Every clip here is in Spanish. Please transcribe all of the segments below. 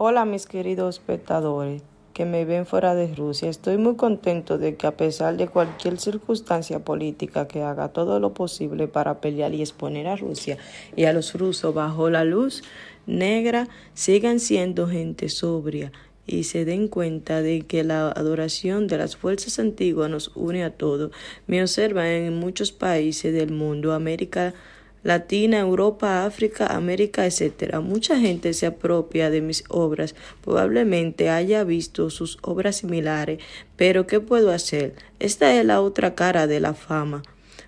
Hola mis queridos espectadores que me ven fuera de Rusia. Estoy muy contento de que a pesar de cualquier circunstancia política que haga todo lo posible para pelear y exponer a Rusia y a los rusos bajo la luz negra, sigan siendo gente sobria y se den cuenta de que la adoración de las fuerzas antiguas nos une a todos. Me observan en muchos países del mundo, América Latina, Europa, África, América, etc. Mucha gente se apropia de mis obras, probablemente haya visto sus obras similares, pero ¿qué puedo hacer? Esta es la otra cara de la fama.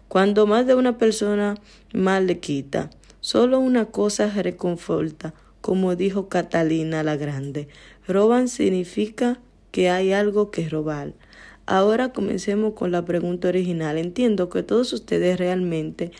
Cuando más de una persona mal le quita, solo una cosa reconforta, como dijo Catalina la Grande. Roban significa que hay algo que robar. Ahora comencemos con la pregunta original. Entiendo que todos ustedes realmente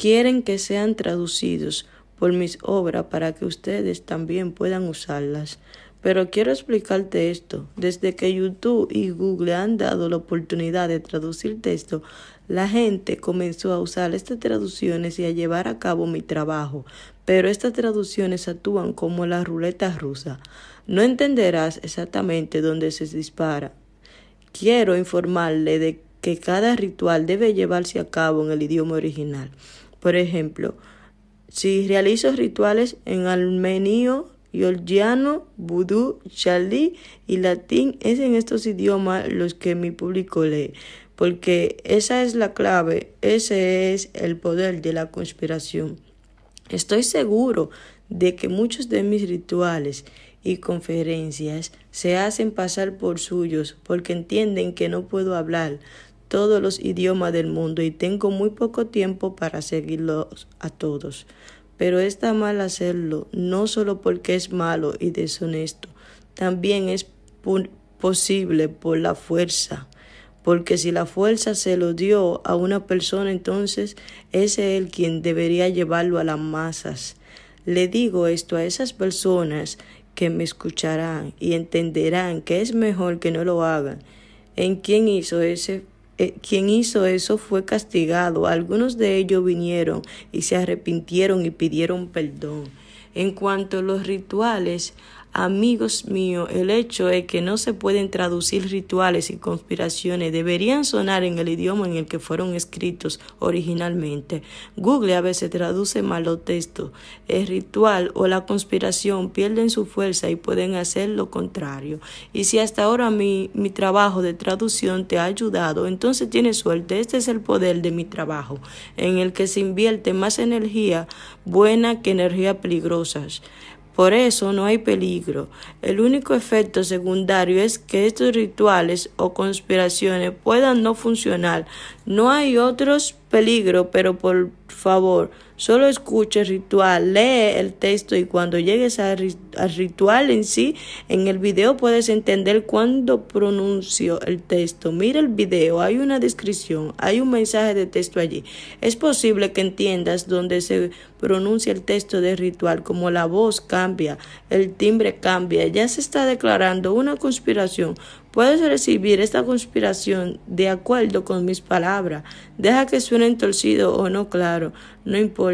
quieren que sean traducidos por mis obras para que ustedes también puedan usarlas. Pero quiero explicarte esto. Desde que YouTube y Google han dado la oportunidad de traducir texto, la gente comenzó a usar estas traducciones y a llevar a cabo mi trabajo. Pero estas traducciones actúan como la ruleta rusa. No entenderás exactamente dónde se dispara. Quiero informarle de que cada ritual debe llevarse a cabo en el idioma original. Por ejemplo, si realizo rituales en armenio, georgiano, vudú, chalí y latín, es en estos idiomas los que mi público lee, porque esa es la clave, ese es el poder de la conspiración. Estoy seguro de que muchos de mis rituales y conferencias se hacen pasar por suyos porque entienden que no puedo hablar todos los idiomas del mundo y tengo muy poco tiempo para seguirlos a todos. Pero está mal hacerlo, no solo porque es malo y deshonesto, también es posible por la fuerza. Porque si la fuerza se lo dio a una persona, entonces es el quien debería llevarlo a las masas. Le digo esto a esas personas que me escucharán y entenderán que es mejor que no lo hagan. ¿En quién hizo ese eh, quien hizo eso fue castigado. Algunos de ellos vinieron y se arrepintieron y pidieron perdón. En cuanto a los rituales, Amigos míos, el hecho es que no se pueden traducir rituales y conspiraciones, deberían sonar en el idioma en el que fueron escritos originalmente. Google a veces traduce mal los textos. El ritual o la conspiración pierden su fuerza y pueden hacer lo contrario. Y si hasta ahora mi, mi trabajo de traducción te ha ayudado, entonces tienes suerte. Este es el poder de mi trabajo, en el que se invierte más energía buena que energía peligrosas. Por eso no hay peligro. El único efecto secundario es que estos rituales o conspiraciones puedan no funcionar. No hay otros peligros, pero por favor, Solo escucha el ritual, lee el texto y cuando llegues al, ritual en sí, en el video puedes entender cuándo pronuncio el texto. Mira el video, hay una descripción, hay un mensaje de texto allí. Es posible que entiendas dónde se pronuncia el texto del ritual, como la voz cambia, el timbre cambia, ya se está declarando una conspiración. Puedes recibir esta conspiración de acuerdo con mis palabras. Deja que suene torcido o no claro, no importa.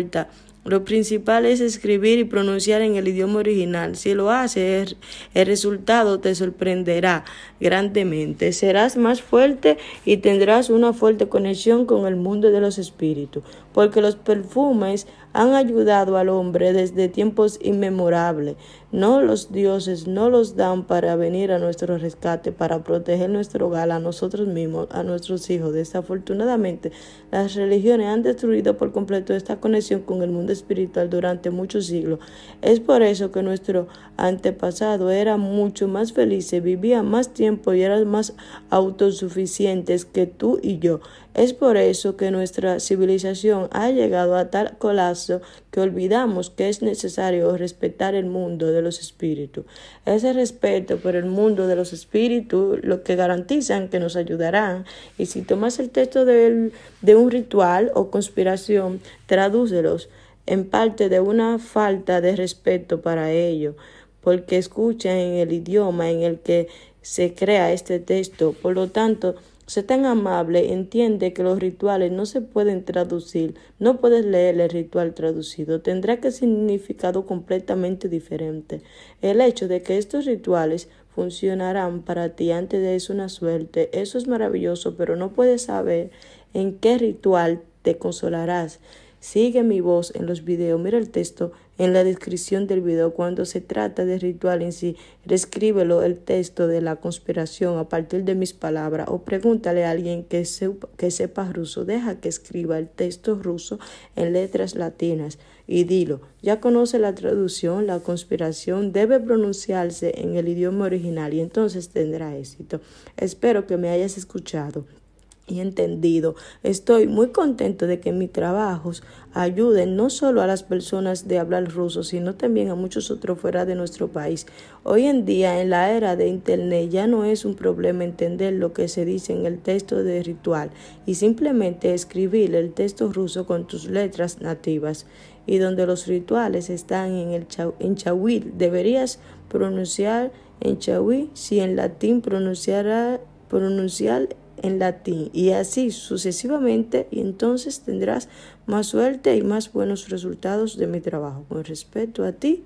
Lo principal es escribir y pronunciar en el idioma original. Si lo haces, el resultado te sorprenderá grandemente. Serás más fuerte y tendrás una fuerte conexión con el mundo de los espíritus, porque los perfumes han ayudado al hombre desde tiempos inmemorables. No los dioses no los dan para venir a nuestro rescate, para proteger nuestro hogar, a nosotros mismos, a nuestros hijos. Desafortunadamente, las religiones han destruido por completo esta conexión con el mundo espiritual durante muchos siglos. Es por eso que nuestro antepasado era mucho más feliz, vivía más tiempo y eran más autosuficientes que tú y yo. Es por eso que nuestra civilización ha llegado a tal colapso que olvidamos que es necesario respetar el mundo de los espíritus. Ese respeto por el mundo de los espíritus lo que garantizan que nos ayudarán. Y si tomas el texto de, un ritual o conspiración, tradúcelos en parte de una falta de respeto para ello, porque escuchan en el idioma en el que se crea este texto. Por lo tanto, Sé tan amable, entiende que los rituales no se pueden traducir, no puedes leer el ritual traducido, tendrá que significado completamente diferente. El hecho de que estos rituales funcionarán para ti antes de eso una suerte, eso es maravilloso, pero no puedes saber en qué ritual te consolarás. Sigue mi voz en los videos, mira el texto en la descripción del video. Cuando se trata de ritual en sí, reescríbelo el texto de la conspiración a partir de mis palabras o pregúntale a alguien que sepa, que sepa ruso. Deja que escriba el texto ruso en letras latinas y dilo. Ya conoce la traducción, la conspiración debe pronunciarse en el idioma original y entonces tendrá éxito. Espero que me hayas escuchado y entendido. Estoy muy contento de que mis trabajos ayuden no solo a las personas de hablar ruso, sino también a muchos otros fuera de nuestro país. Hoy en día, en la era de Internet, ya no es un problema entender lo que se dice en el texto de ritual y simplemente escribir el texto ruso con tus letras nativas. Y donde los rituales están en el en chahuil, deberías pronunciar en chahuil si en latín pronunciará pronunciar en latín y así sucesivamente y entonces tendrás más suerte y más buenos resultados de mi trabajo. Con respecto a ti,